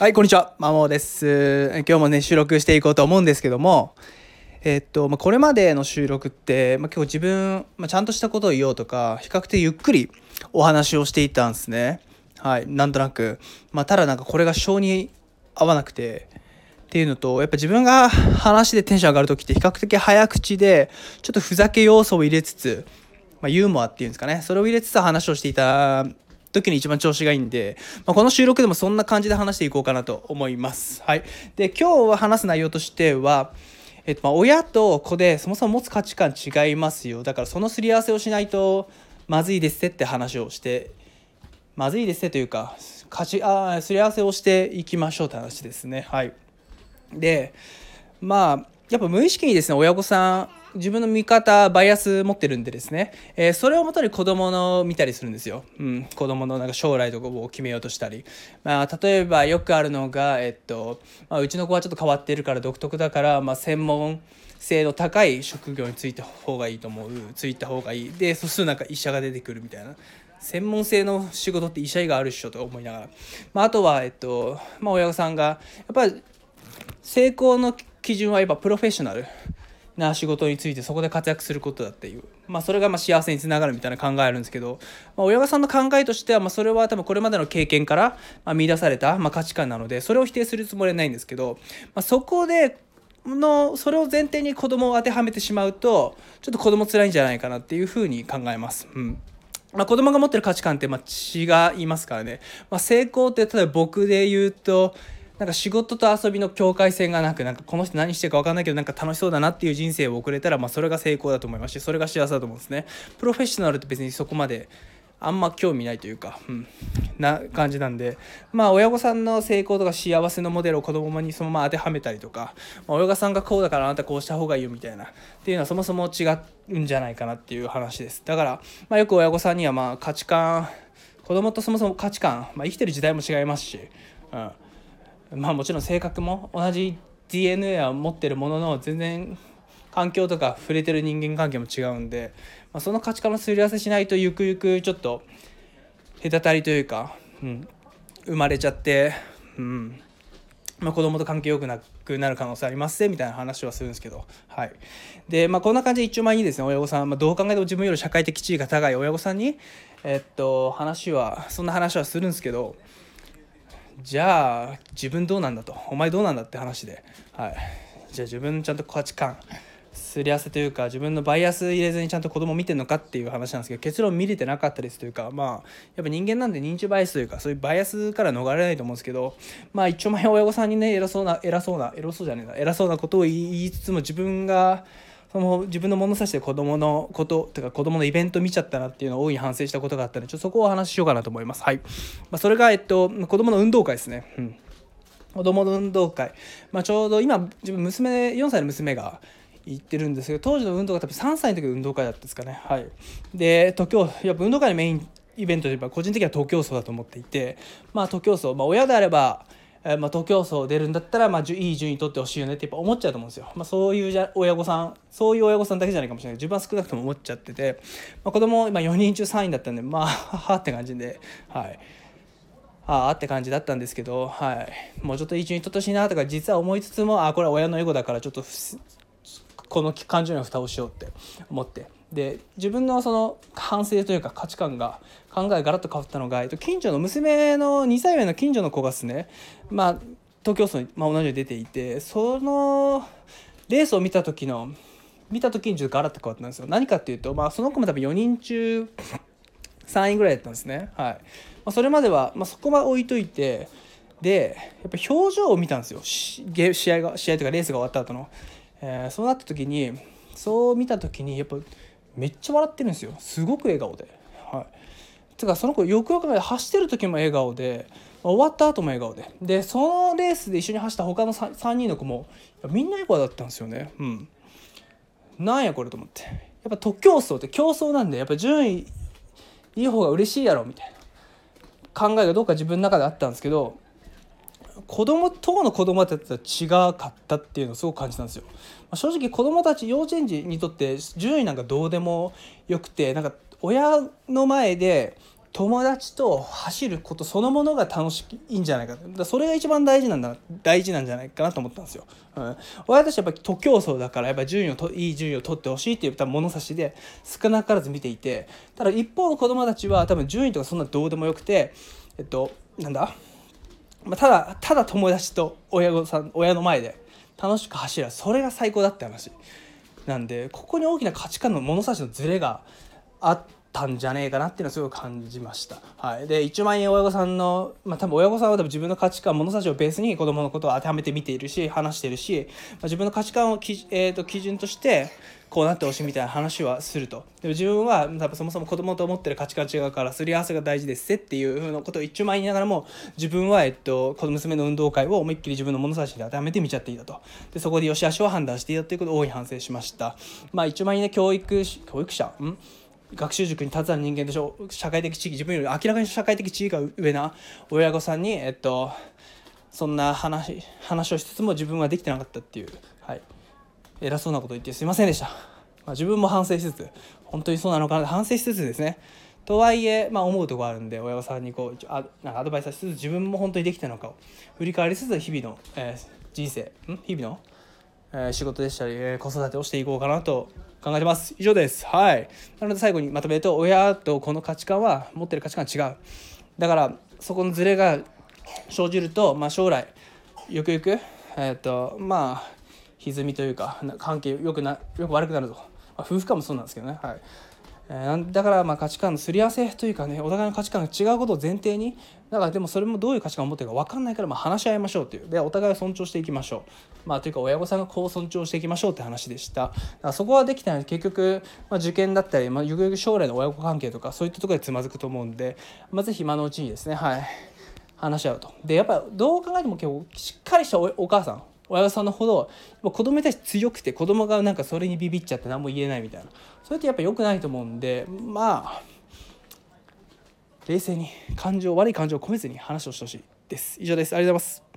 はい、こんにちは。まもです。今日もね、収録していこうと思うんですけども、えっと、まあ、これまでの収録って、まあ、今日自分、まあ、ちゃんとしたことを言おうとか、比較的ゆっくりお話をしていたんですね。はい、なんとなく。まあ、ただなんかこれが性に合わなくて、っていうのと、やっぱ自分が話でテンション上がる時って比較的早口で、ちょっとふざけ要素を入れつつ、ま、ユーモアっていうんですかね、それを入れつつ話をしていた時に一番調子がいいんで、まあ、この収録でもそんな感じで話していこうかなと思います。はい。で、今日は話す内容としては、えっと、ま親と子でそもそも持つ価値観違いますよ。だからそのすり合わせをしないとまずいですって話をして、まずいですってというか、価値あすり合わせをしていきましょうって話ですね。はい。で、まあ、やっぱ無意識にですね、親御さん、自分の見方バイアス持ってるんでですね、えーそれをもとに子供の見たりするんですよ、うん、子供のなんか将来とかを決めようとしたり、まあ、例えばよくあるのが、えっとまあ、うちの子はちょっと変わってるから独特だから、まあ、専門性の高い職業についた方がいいと思う。ついた方がいい。でそうするとなんか医者が出てくるみたいな。専門性の仕事って医者以外あるっしょと思いながら、まあ、あとは、えっとまあ、親御さんがやっぱり成功の基準はやっぱプロフェッショナルな仕事についてそこで活躍することだっていう、まあ、それがまあ幸せにつながるみたいな考えあるんですけど、まあ、親御さんの考えとしてはまそれは多分これまでの経験からまあ見出されたま価値観なのでそれを否定するつもりはないんですけど、まあ、そこでのそれを前提に子供を当てはめてしまうとちょっと子供辛いんじゃないかなっていうふうに考えます。うん。まあ、子供が持ってる価値観ってま違いますからね、まあ、成功って例えば僕で言うとなんか仕事と遊びの境界線がなくなんかこの人何してるか分かんないけどなんか楽しそうだなっていう人生を送れたらまあそれが成功だと思います。しそれが幸せだと思うんですね。プロフェッショナルって別にそこまであんま興味ないというか、うん、な感じなんで。まあ親御さんの成功とか幸せのモデルを子供にそのまま当てはめたりとか、まあ、親御さんがこうだからあなたこうした方がいいよみたいなっていうのはそもそも違うんじゃないかなっていう話です。だから、まあ、よく親御さんにはまあ価値観子供とそもそも価値観、まあ、生きてる時代も違いますし、うん、まあもちろん性格も同じ DNA は持ってるものの全然環境とか触れてる人間関係も違うんで、まあ、その価値観のすり合わせしないとゆくゆくちょっと隔たりというか、うん、生まれちゃって、うんまあ、子供と関係よくなくなる可能性ありますねみたいな話はするんですけど、はい。でまあ、こんな感じで一丁前にですね親御さん、まあ、どう考えても自分より社会的地位が高い親御さんに、えっと、話はそんな話はするんですけどじゃあ自分どうなんだとお前どうなんだって話で、はい、じゃあ自分ちゃんと価値観すり合わせというか自分のバイアス入れずにちゃんと子供見てるのかっていう話なんですけど結論見れてなかったですというかまあやっぱ人間なんで認知バイアスというかそういうバイアスから逃れないと思うんですけどまあ一丁前親御さんにね偉そうな偉そうな偉そうじゃねえな偉そうなことを言いつつも自分がその自分の物差しで子供のこととか子供のイベント見ちゃったなっていうのを大いに反省したことがあったのでちょっとそこをお話ししようかなと思います。はい。まあ、それがえっと子供の運動会ですね。うん。子供の運動会、まあ、ちょうど今自分娘4歳の娘が行ってるんですけど当時の運動会多分3歳の時の運動会だったんですかね。はい。で東京やっぱ運動会のメインイベントといえば個人的には東京走だと思っていてまあ東京走、まあ、親であればまあ、東京走出るんだったら、まあ、いい順位取ってほしいよねってやっぱ思っちゃうと思うんですよ。まあ、そういうじゃ親御さんそういう親御さんだけじゃないかもしれない。自分は少なくとも思っちゃってて、まあ、子供今4人中3位だったんでまあは はって感じで。はい。ああって感じだったんですけど、はい、もうちょっといい順位取ってほしいなとか実は思いつつもあこれは親のエゴだからちょっとこの感情には蓋をしようって思って。で自分のその反省というか価値観が考えがガラッと変わったのが、えっと、近所の娘の2歳上の近所の子がですねまあ東京都に、まあ、同じように出ていてそのレースを見た時の見た時にちょっとガラッと変わったんですよ。何かっていうと、まあ、その子も多分4人中3位ぐらいだったんですね。はい、まあ、それまでは、まあ、そこは置いといてでやっぱ表情を見たんですよ。試合が試合とかレースが終わった後の、えーそうなった時にそう見た時にやっぱめっちゃ笑ってるんですよ。すごく笑顔で。はい。てかその子よくよく考えて走ってる時も笑顔で終わった後も笑顔で。でそのレースで一緒に走った他の 3, 3人の子もみんな笑顔だったんですよね。うん。なんやこれと思って。やっぱ特競争って競争なんでやっぱ順位いい方が嬉しいやろみたいな。考えがどうか自分の中であったんですけど子供当の子供たちとは違かったっていうのをすごく感じたんですよ。まあ正直子供たち幼稚園児にとって順位なんかどうでもよくてなんか親の前で友達と走ることそのものが楽しいんじゃないかだそれが一番大事なんだ大事なんじゃないかなと思ったんですよ。うん、親としてやっぱり徒競走だからやっぱ順位をといい順位を取ってほしいっていう多分物差しで少なからず見ていてただ一方の子供たちは多分順位とかそんなどうでもよくてえっとなんだ、まあ、ただただ友達と親御さん親の前で楽しく走るそれが最高だって話なんでここに大きな価値観の物差しのズレがあったんじゃねえかなっていうのはすごい感じました。はい、で1万円親御さんの、まあ、多分親御さんは多分自分の価値観物差しをベースに子供のことを当てはめて見ているし話しているし、まあ、自分の価値観をき、えー、と基準としてこうなってほしいみたいな話はすると。でも自分は多分そもそも子供と思ってる価値観違うからすり合わせが大事ですっていうふうなことを一丁前言いながらも自分は、えっと、子娘の運動会を思いっきり自分の物差しで当てはめて見ちゃっていたと。でそこで良し悪しを判断していたということを大いに反省しました。まあ一丁前にね教育教育者ん？学習塾に携わる人間として社会的地位自分より明らかに社会的地位が上な親御さんにえっとそんな話話をしつつも自分はできてなかったっていう。はい。偉そうなこと言ってすいませんでした、まあ、自分も反省しつつ本当にそうなのかな反省しつつですね。とはいえ、まあ、思うところあるんで親御さんにこうあなんかアドバイスしつつ自分も本当にできたのかを振り返りつつ日々の、えー、人生ん？日々の、えー、仕事でしたり、えー、子育てをしていこうかなと考えてます。以上です。はい。なので最後にまとめると親とこの価値観は持ってる価値観は違う。だからそこのズレが生じると、まあ、将来ゆくゆくえっ、ー、とまあ歪みというか関係よくなよく悪くなると、まあ、夫婦間もそうなんですけどね、はい。えー、だからまあ価値観のすり合わせというかねお互いの価値観が違うことを前提にだからでもそれもどういう価値観を持ってるか分かんないからまあ話し合いましょうという。でお互いを尊重していきましょう。まあというか親御さんがこう尊重していきましょうって話でした。だからそこはできたので結局、まあ、受験だったり、まあ、ゆくゆく将来の親子関係とかそういったところでつまずくと思うんで、まあ、ぜひ今のうちにですねはい。話し合うと。でやっぱどう考えても結構しっかりしたお母さん親御さんのほど子供に対して強くて子供がなんかそれにビビっちゃって何も言えないみたいな。それってやっぱ良くないと思うんでまあ冷静に感情悪い感情を込めずに話をしてほしいです。以上です。ありがとうございます。